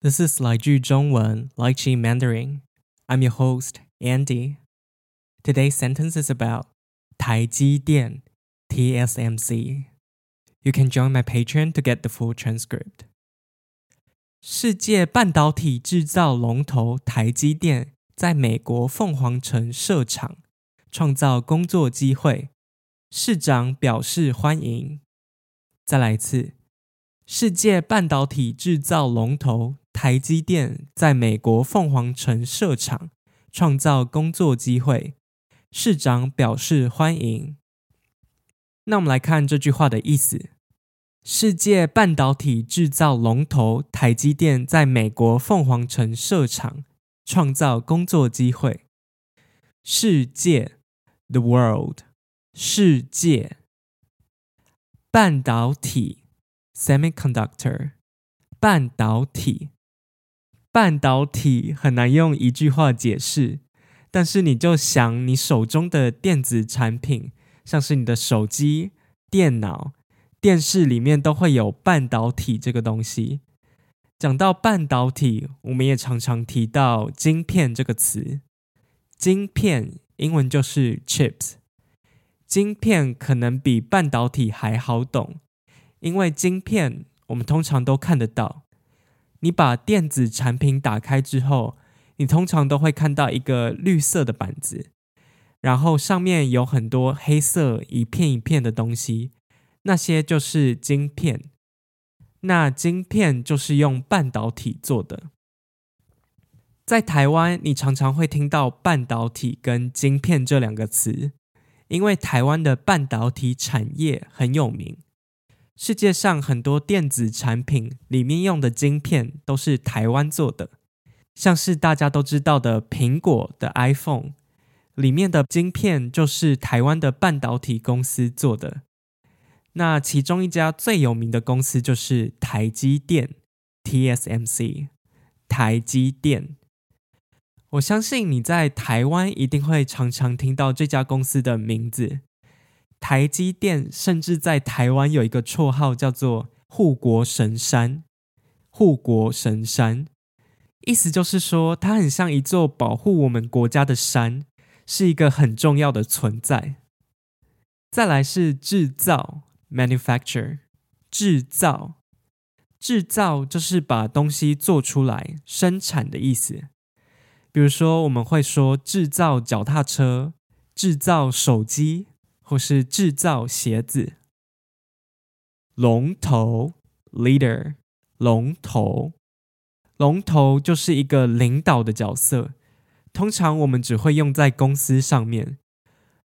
This is 来句中文 Lychee Mandarin. I'm your host, Andy. Today's sentence is about 台积电 TSMC. You can join my Patreon to get the full transcript. 世界半导体制造龙头台积电在美国凤凰城设厂，创造工作机会。市长表示欢迎。再来一次，世界半导体制造龙头 台积电在美国凤凰城设厂，创造工作机会。市长表示欢迎。那我们来看这句话的意思：世界半导体制造龙头台积电在美国凤凰城设厂，创造工作机会。世界，the world。世界半导体 （semiconductor） 半导体半导体很难用一句话解释，但是你就想你手中的电子产品，像是你的手机、电脑、电视里面都会有半导体这个东西。讲到半导体，我们也常常提到“晶片”这个词。晶片英文就是 chips。晶片可能比半导体还好懂，因为晶片我们通常都看得到。你把电子产品打开之后，你通常都会看到一个绿色的板子，然后上面有很多黑色一片一片的东西，那些就是晶片。那晶片就是用半导体做的。在台湾，你常常会听到半导体跟晶片这两个词。因为台湾的半导体产业很有名，世界上很多电子产品里面用的晶片都是台湾做的，像是大家都知道的苹果的 iPhone 里面的晶片就是台湾的半导体公司做的。那其中一家最有名的公司就是台积电 （TSMC）。台积电。我相信你在台湾一定会常常听到这家公司的名字，台积电，甚至在台湾有一个绰号叫做“护国神山”。护国神山，意思就是说它很像一座保护我们国家的山，是一个很重要的存在。再来是制造 （manufacture），制造，制造就是把东西做出来、生产的意思。比如说，我们会说制造脚踏车、制造手机，或是制造鞋子。龙头 （leader），龙头，龙头就是一个领导的角色。通常我们只会用在公司上面。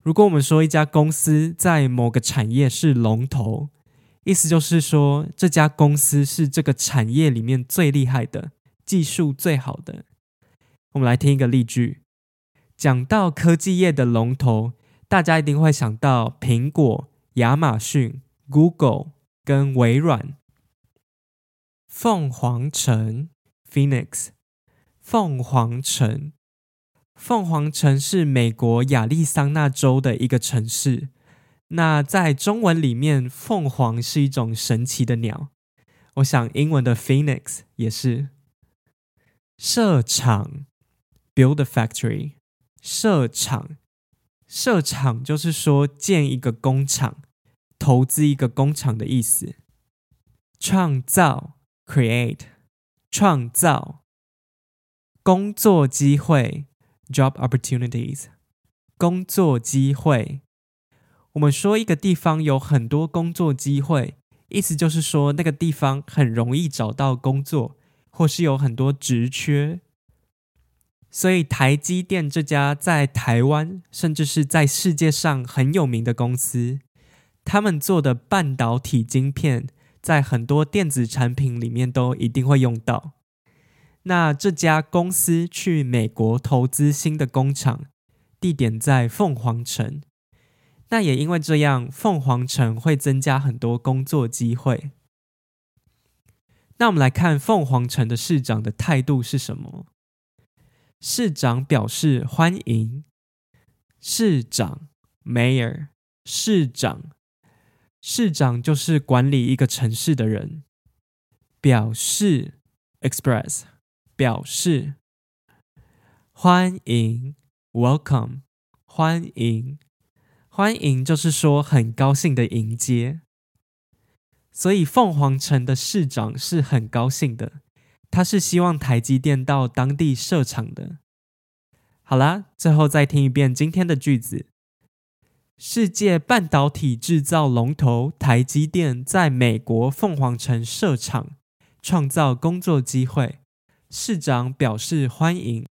如果我们说一家公司在某个产业是龙头，意思就是说这家公司是这个产业里面最厉害的，技术最好的。我们来听一个例句，讲到科技业的龙头，大家一定会想到苹果、亚马逊、Google 跟微软。凤凰城 （Phoenix），凤凰城，凤凰城是美国亚利桑那州的一个城市。那在中文里面，凤凰是一种神奇的鸟，我想英文的 Phoenix 也是。设厂。Build a factory，设厂，设厂就是说建一个工厂，投资一个工厂的意思。创造，create，创造工作机会，job opportunities，工作机会。我们说一个地方有很多工作机会，意思就是说那个地方很容易找到工作，或是有很多职缺。所以，台积电这家在台湾，甚至是在世界上很有名的公司，他们做的半导体晶片，在很多电子产品里面都一定会用到。那这家公司去美国投资新的工厂，地点在凤凰城。那也因为这样，凤凰城会增加很多工作机会。那我们来看凤凰城的市长的态度是什么？市长表示欢迎。市长 （Mayor），市长，市长就是管理一个城市的人。表示 express 表示欢迎，welcome 欢迎欢迎，就是说很高兴的迎接。所以凤凰城的市长是很高兴的，他是希望台积电到当地设厂的。好啦，最后再听一遍今天的句子：世界半导体制造龙头台积电在美国凤凰城设厂，创造工作机会，市长表示欢迎。